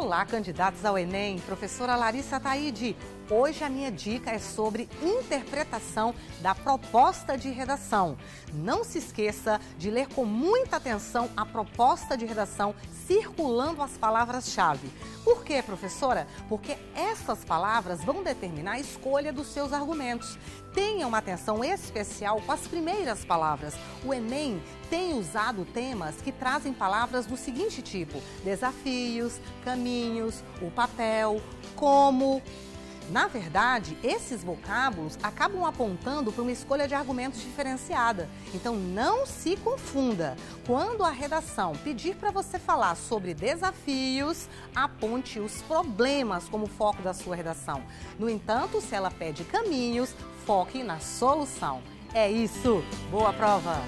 Olá, candidatos ao Enem. Professora Larissa Taide. Hoje a minha dica é sobre interpretação da proposta de redação. Não se esqueça de ler com muita atenção a proposta de redação circulando as palavras-chave. Por quê, professora? Porque essas palavras vão determinar a escolha dos seus argumentos. Tenha uma atenção especial com as primeiras palavras. O Enem tem usado temas que trazem palavras do seguinte tipo: desafios, caminhos, o papel, como. Na verdade, esses vocábulos acabam apontando para uma escolha de argumentos diferenciada. Então não se confunda. Quando a redação pedir para você falar sobre desafios, aponte os problemas como foco da sua redação. No entanto, se ela pede caminhos, foque na solução. É isso. Boa prova!